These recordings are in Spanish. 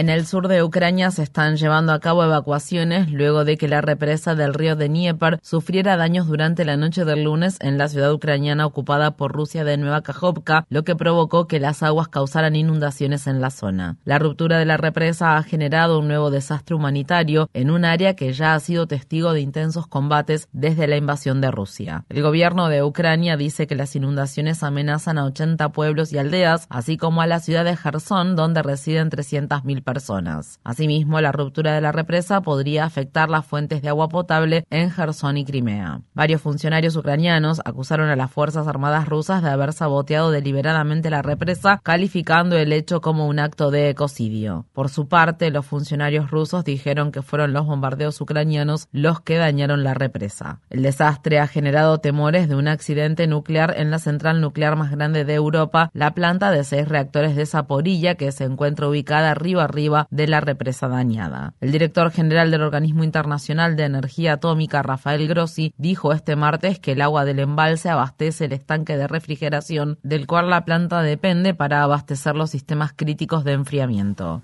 En el sur de Ucrania se están llevando a cabo evacuaciones luego de que la represa del río de Dnieper sufriera daños durante la noche del lunes en la ciudad ucraniana ocupada por Rusia de Nueva Kajovka, lo que provocó que las aguas causaran inundaciones en la zona. La ruptura de la represa ha generado un nuevo desastre humanitario en un área que ya ha sido testigo de intensos combates desde la invasión de Rusia. El gobierno de Ucrania dice que las inundaciones amenazan a 80 pueblos y aldeas, así como a la ciudad de Gerson, donde residen 300.000 personas personas. Asimismo, la ruptura de la represa podría afectar las fuentes de agua potable en Gerson y Crimea. Varios funcionarios ucranianos acusaron a las Fuerzas Armadas rusas de haber saboteado deliberadamente la represa, calificando el hecho como un acto de ecocidio. Por su parte, los funcionarios rusos dijeron que fueron los bombardeos ucranianos los que dañaron la represa. El desastre ha generado temores de un accidente nuclear en la central nuclear más grande de Europa, la planta de seis reactores de Zaporilla, que se encuentra ubicada arriba de la represa dañada. El director general del Organismo Internacional de Energía Atómica, Rafael Grossi, dijo este martes que el agua del embalse abastece el estanque de refrigeración del cual la planta depende para abastecer los sistemas críticos de enfriamiento.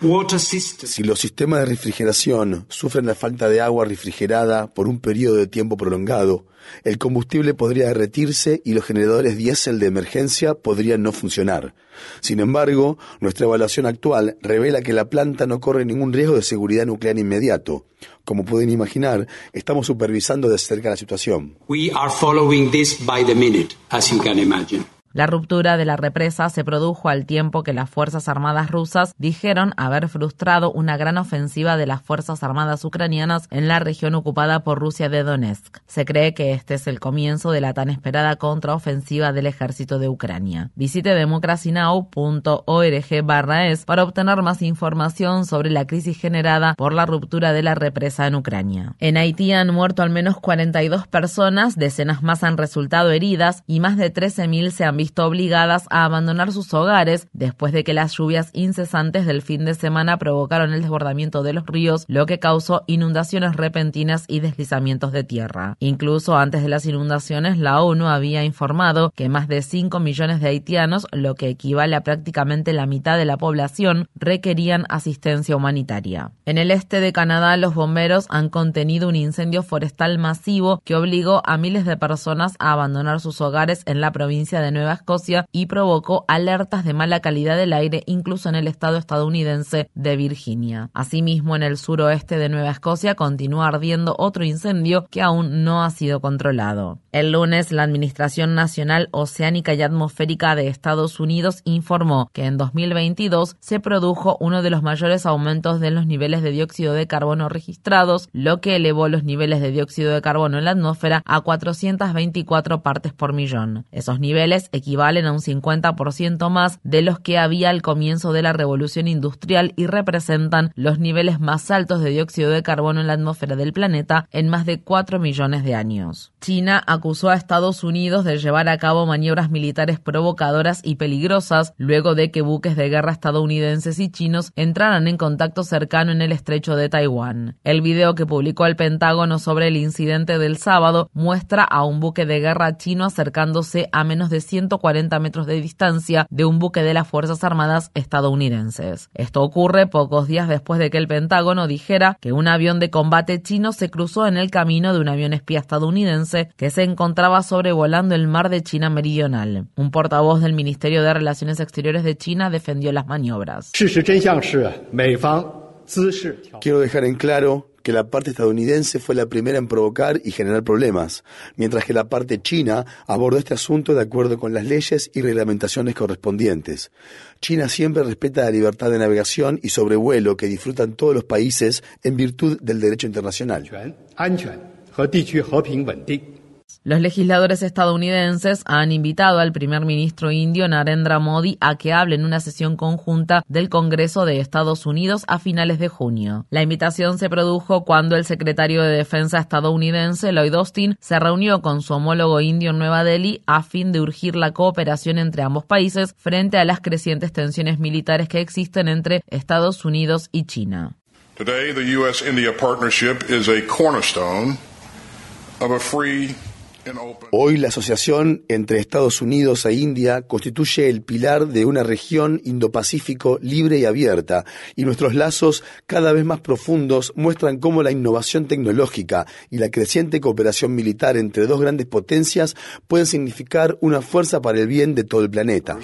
Si los sistemas de refrigeración sufren la falta de agua refrigerada por un periodo de tiempo prolongado, el combustible podría derretirse y los generadores diésel de emergencia podrían no funcionar. Sin embargo, nuestra evaluación actual revela que la planta no corre ningún riesgo de seguridad nuclear inmediato. Como pueden imaginar, estamos supervisando de cerca la situación. We are following this by the minute, as you can imagine. La ruptura de la represa se produjo al tiempo que las Fuerzas Armadas rusas dijeron haber frustrado una gran ofensiva de las Fuerzas Armadas ucranianas en la región ocupada por Rusia de Donetsk. Se cree que este es el comienzo de la tan esperada contraofensiva del ejército de Ucrania. Visite democracynow.org barra es para obtener más información sobre la crisis generada por la ruptura de la represa en Ucrania. En Haití han muerto al menos 42 personas, decenas más han resultado heridas y más de 13.000 se han visto obligadas a abandonar sus hogares después de que las lluvias incesantes del fin de semana provocaron el desbordamiento de los ríos, lo que causó inundaciones repentinas y deslizamientos de tierra. Incluso antes de las inundaciones, la ONU había informado que más de 5 millones de haitianos, lo que equivale a prácticamente la mitad de la población, requerían asistencia humanitaria. En el este de Canadá, los bomberos han contenido un incendio forestal masivo que obligó a miles de personas a abandonar sus hogares en la provincia de Nueva Escocia y provocó alertas de mala calidad del aire incluso en el estado estadounidense de Virginia. Asimismo, en el suroeste de Nueva Escocia continúa ardiendo otro incendio que aún no ha sido controlado. El lunes, la Administración Nacional Oceánica y Atmosférica de Estados Unidos informó que en 2022 se produjo uno de los mayores aumentos de los niveles de dióxido de carbono registrados, lo que elevó los niveles de dióxido de carbono en la atmósfera a 424 partes por millón. Esos niveles equivalen a un 50% más de los que había al comienzo de la revolución industrial y representan los niveles más altos de dióxido de carbono en la atmósfera del planeta en más de 4 millones de años. China acusó a Estados Unidos de llevar a cabo maniobras militares provocadoras y peligrosas luego de que buques de guerra estadounidenses y chinos entraran en contacto cercano en el estrecho de Taiwán. El video que publicó el Pentágono sobre el incidente del sábado muestra a un buque de guerra chino acercándose a menos de 100 140 metros de distancia de un buque de las Fuerzas Armadas estadounidenses. Esto ocurre pocos días después de que el Pentágono dijera que un avión de combate chino se cruzó en el camino de un avión espía estadounidense que se encontraba sobrevolando el mar de China Meridional. Un portavoz del Ministerio de Relaciones Exteriores de China defendió las maniobras. Que la parte estadounidense fue la primera en provocar y generar problemas, mientras que la parte china abordó este asunto de acuerdo con las leyes y reglamentaciones correspondientes. China siempre respeta la libertad de navegación y sobrevuelo que disfrutan todos los países en virtud del derecho internacional. Los legisladores estadounidenses han invitado al primer ministro indio Narendra Modi a que hable en una sesión conjunta del Congreso de Estados Unidos a finales de junio. La invitación se produjo cuando el secretario de Defensa estadounidense Lloyd Austin se reunió con su homólogo indio en Nueva Delhi a fin de urgir la cooperación entre ambos países frente a las crecientes tensiones militares que existen entre Estados Unidos y China. US-India Hoy la asociación entre Estados Unidos e India constituye el pilar de una región Indo-Pacífico libre y abierta, y nuestros lazos cada vez más profundos muestran cómo la innovación tecnológica y la creciente cooperación militar entre dos grandes potencias pueden significar una fuerza para el bien de todo el planeta.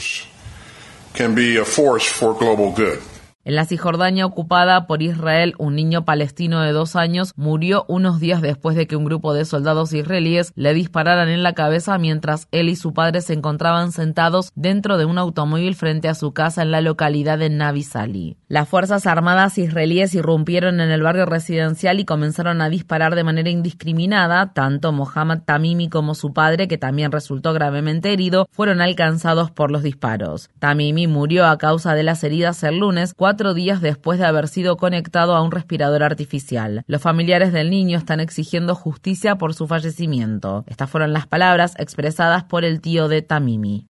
En la Cisjordania ocupada por Israel, un niño palestino de dos años murió unos días después de que un grupo de soldados israelíes le dispararan en la cabeza mientras él y su padre se encontraban sentados dentro de un automóvil frente a su casa en la localidad de Navi Sali. Las Fuerzas Armadas israelíes irrumpieron en el barrio residencial y comenzaron a disparar de manera indiscriminada. Tanto Mohammad Tamimi como su padre, que también resultó gravemente herido, fueron alcanzados por los disparos. Tamimi murió a causa de las heridas el lunes, cuatro días después de haber sido conectado a un respirador artificial. Los familiares del niño están exigiendo justicia por su fallecimiento. Estas fueron las palabras expresadas por el tío de Tamimi.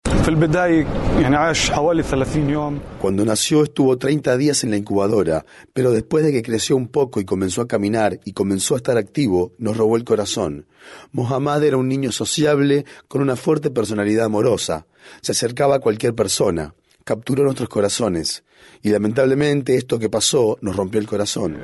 Cuando nació estuvo 30 días en la incubadora, pero después de que creció un poco y comenzó a caminar y comenzó a estar activo, nos robó el corazón. Mohammad era un niño sociable con una fuerte personalidad amorosa. Se acercaba a cualquier persona capturó nuestros corazones. Y lamentablemente esto que pasó nos rompió el corazón.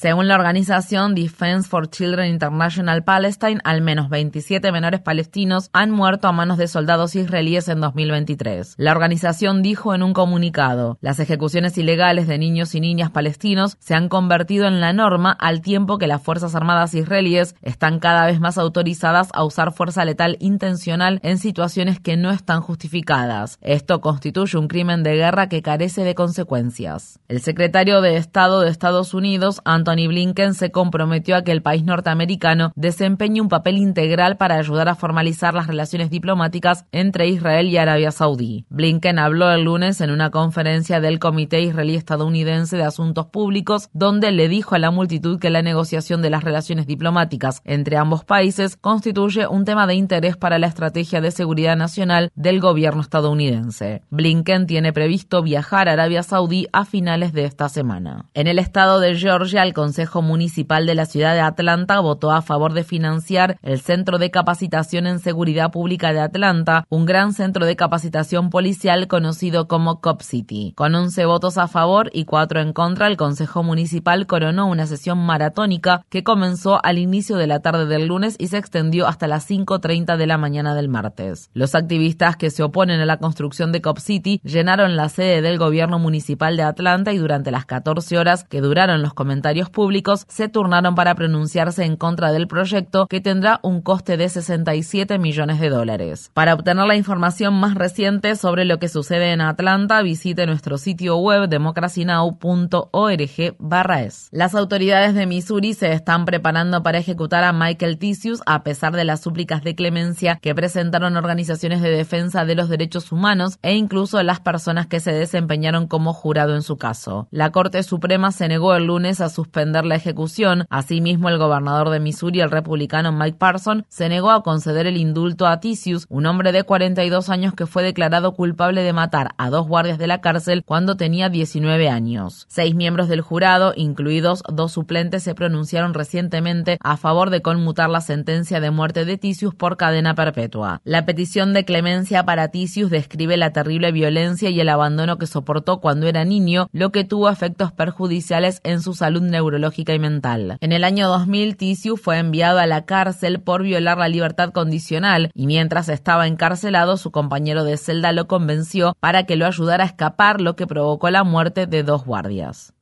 Según la organización Defense for Children International Palestine, al menos 27 menores palestinos han muerto a manos de soldados israelíes en 2023. La organización dijo en un comunicado, las ejecuciones ilegales de niños y niñas palestinos se han convertido en la norma al tiempo que las Fuerzas Armadas israelíes están cada vez más autorizadas a usar fuerza letal intencional en situaciones que no están justificadas. Esto constituye un crimen de guerra que carece de consecuencias. El secretario de Estado de Estados Unidos, Anthony Blinken se comprometió a que el país norteamericano desempeñe un papel integral para ayudar a formalizar las relaciones diplomáticas entre Israel y Arabia Saudí. Blinken habló el lunes en una conferencia del Comité Israelí Estadounidense de Asuntos Públicos, donde le dijo a la multitud que la negociación de las relaciones diplomáticas entre ambos países constituye un tema de interés para la estrategia de seguridad nacional del gobierno estadounidense. Blinken tiene previsto viajar a Arabia Saudí a finales de esta semana. En el estado de Georgia, Consejo Municipal de la ciudad de Atlanta votó a favor de financiar el Centro de Capacitación en Seguridad Pública de Atlanta, un gran centro de capacitación policial conocido como Cop City. Con 11 votos a favor y 4 en contra, el Consejo Municipal coronó una sesión maratónica que comenzó al inicio de la tarde del lunes y se extendió hasta las 5.30 de la mañana del martes. Los activistas que se oponen a la construcción de Cop City llenaron la sede del gobierno municipal de Atlanta y durante las 14 horas que duraron los comentarios públicos se turnaron para pronunciarse en contra del proyecto que tendrá un coste de 67 millones de dólares. Para obtener la información más reciente sobre lo que sucede en Atlanta, visite nuestro sitio web democracynow.org/es. Las autoridades de Missouri se están preparando para ejecutar a Michael Tisius a pesar de las súplicas de clemencia que presentaron organizaciones de defensa de los derechos humanos e incluso las personas que se desempeñaron como jurado en su caso. La Corte Suprema se negó el lunes a suspender la ejecución. Asimismo, el gobernador de Missouri, el republicano Mike Parson, se negó a conceder el indulto a Tisius, un hombre de 42 años que fue declarado culpable de matar a dos guardias de la cárcel cuando tenía 19 años. Seis miembros del jurado, incluidos dos suplentes, se pronunciaron recientemente a favor de conmutar la sentencia de muerte de Tisius por cadena perpetua. La petición de clemencia para Tisius describe la terrible violencia y el abandono que soportó cuando era niño, lo que tuvo efectos perjudiciales en su salud neuronal neurológica y mental. En el año 2000, Tissue fue enviado a la cárcel por violar la libertad condicional y mientras estaba encarcelado, su compañero de celda lo convenció para que lo ayudara a escapar, lo que provocó la muerte de dos guardias.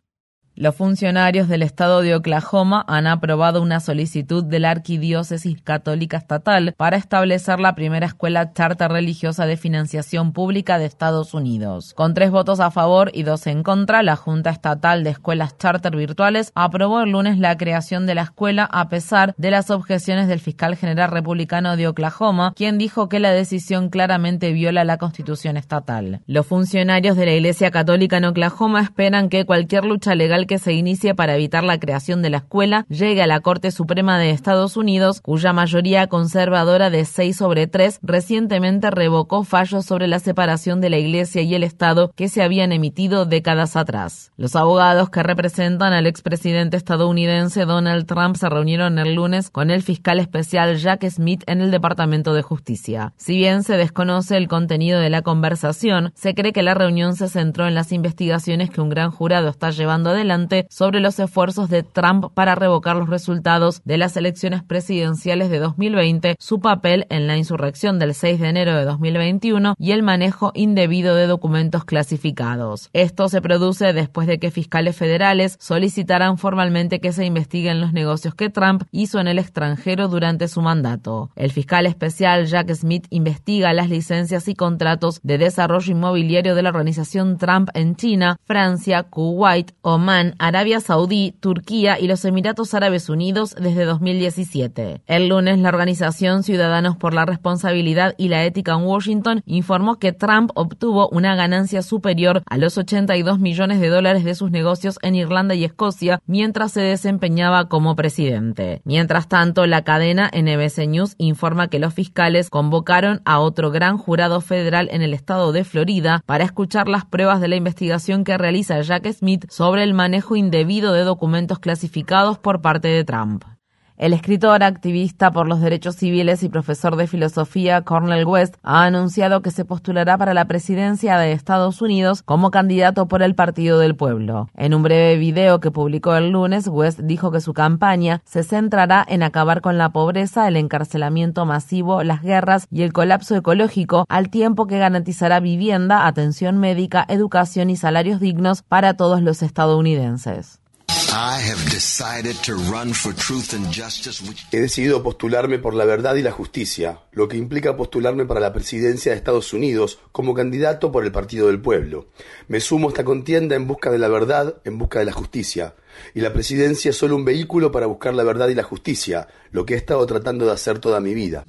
Los funcionarios del estado de Oklahoma han aprobado una solicitud de la Arquidiócesis Católica Estatal para establecer la primera escuela charter religiosa de financiación pública de Estados Unidos. Con tres votos a favor y dos en contra, la Junta Estatal de Escuelas Charter Virtuales aprobó el lunes la creación de la escuela a pesar de las objeciones del fiscal general republicano de Oklahoma, quien dijo que la decisión claramente viola la constitución estatal. Los funcionarios de la Iglesia Católica en Oklahoma esperan que cualquier lucha legal que se inicie para evitar la creación de la escuela llegue a la Corte Suprema de Estados Unidos, cuya mayoría conservadora de 6 sobre 3 recientemente revocó fallos sobre la separación de la Iglesia y el Estado que se habían emitido décadas atrás. Los abogados que representan al expresidente estadounidense Donald Trump se reunieron el lunes con el fiscal especial Jack Smith en el Departamento de Justicia. Si bien se desconoce el contenido de la conversación, se cree que la reunión se centró en las investigaciones que un gran jurado está llevando adelante sobre los esfuerzos de Trump para revocar los resultados de las elecciones presidenciales de 2020, su papel en la insurrección del 6 de enero de 2021 y el manejo indebido de documentos clasificados. Esto se produce después de que fiscales federales solicitaran formalmente que se investiguen los negocios que Trump hizo en el extranjero durante su mandato. El fiscal especial Jack Smith investiga las licencias y contratos de desarrollo inmobiliario de la organización Trump en China, Francia, Kuwait, Oman, Arabia Saudí, Turquía y los Emiratos Árabes Unidos desde 2017. El lunes, la organización Ciudadanos por la Responsabilidad y la Ética en Washington informó que Trump obtuvo una ganancia superior a los 82 millones de dólares de sus negocios en Irlanda y Escocia mientras se desempeñaba como presidente. Mientras tanto, la cadena NBC News informa que los fiscales convocaron a otro gran jurado federal en el estado de Florida para escuchar las pruebas de la investigación que realiza Jack Smith sobre el manejo indebido de documentos clasificados por parte de Trump. El escritor, activista por los derechos civiles y profesor de filosofía Cornel West ha anunciado que se postulará para la presidencia de Estados Unidos como candidato por el Partido del Pueblo. En un breve video que publicó el lunes, West dijo que su campaña se centrará en acabar con la pobreza, el encarcelamiento masivo, las guerras y el colapso ecológico, al tiempo que garantizará vivienda, atención médica, educación y salarios dignos para todos los estadounidenses. He decidido postularme por la verdad y la justicia, lo que implica postularme para la presidencia de Estados Unidos como candidato por el Partido del Pueblo. Me sumo a esta contienda en busca de la verdad, en busca de la justicia. Y la presidencia es solo un vehículo para buscar la verdad y la justicia, lo que he estado tratando de hacer toda mi vida.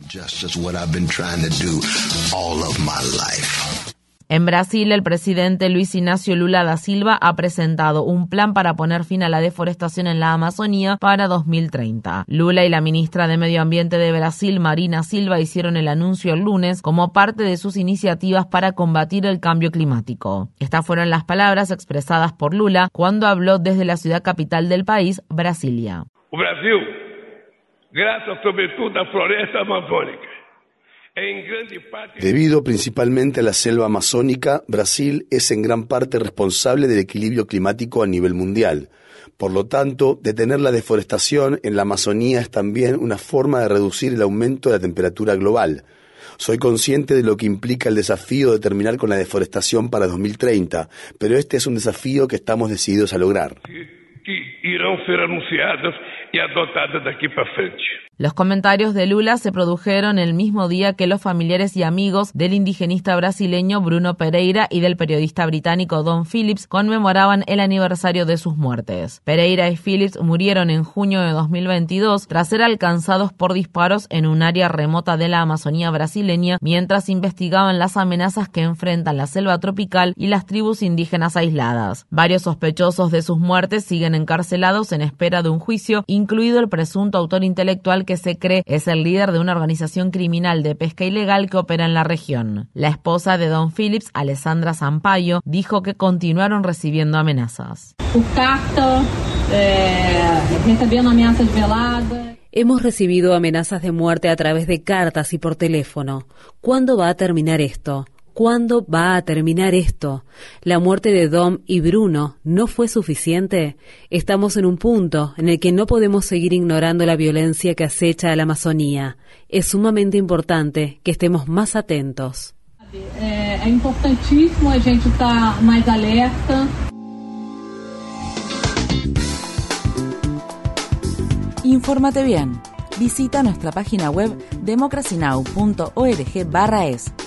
En Brasil, el presidente Luis Ignacio Lula da Silva ha presentado un plan para poner fin a la deforestación en la Amazonía para 2030. Lula y la ministra de Medio Ambiente de Brasil, Marina Silva, hicieron el anuncio el lunes como parte de sus iniciativas para combatir el cambio climático. Estas fueron las palabras expresadas por Lula cuando habló desde la ciudad capital del país, Brasilia. Brasil, gracias a floresta amazónica Debido principalmente a la selva amazónica, Brasil es en gran parte responsable del equilibrio climático a nivel mundial. Por lo tanto, detener la deforestación en la Amazonía es también una forma de reducir el aumento de la temperatura global. Soy consciente de lo que implica el desafío de terminar con la deforestación para 2030, pero este es un desafío que estamos decididos a lograr. Que irán Los comentarios de Lula se produjeron el mismo día que los familiares y amigos del indigenista brasileño Bruno Pereira y del periodista británico Don Phillips conmemoraban el aniversario de sus muertes. Pereira y Phillips murieron en junio de 2022 tras ser alcanzados por disparos en un área remota de la Amazonía brasileña mientras investigaban las amenazas que enfrentan la selva tropical y las tribus indígenas aisladas. Varios sospechosos de sus muertes siguen encarcelados en espera de un juicio, incluido el presunto autor intelectual que se cree es el líder de una organización criminal de pesca ilegal que opera en la región. La esposa de Don Phillips, Alessandra Sampaio, dijo que continuaron recibiendo amenazas. Hemos recibido amenazas de muerte a través de cartas y por teléfono. ¿Cuándo va a terminar esto? ¿Cuándo va a terminar esto? ¿La muerte de Dom y Bruno no fue suficiente? Estamos en un punto en el que no podemos seguir ignorando la violencia que acecha a la Amazonía. Es sumamente importante que estemos más atentos. Es importantísimo a gente estar más alerta. Infórmate bien. Visita nuestra página web democracynow.org/es.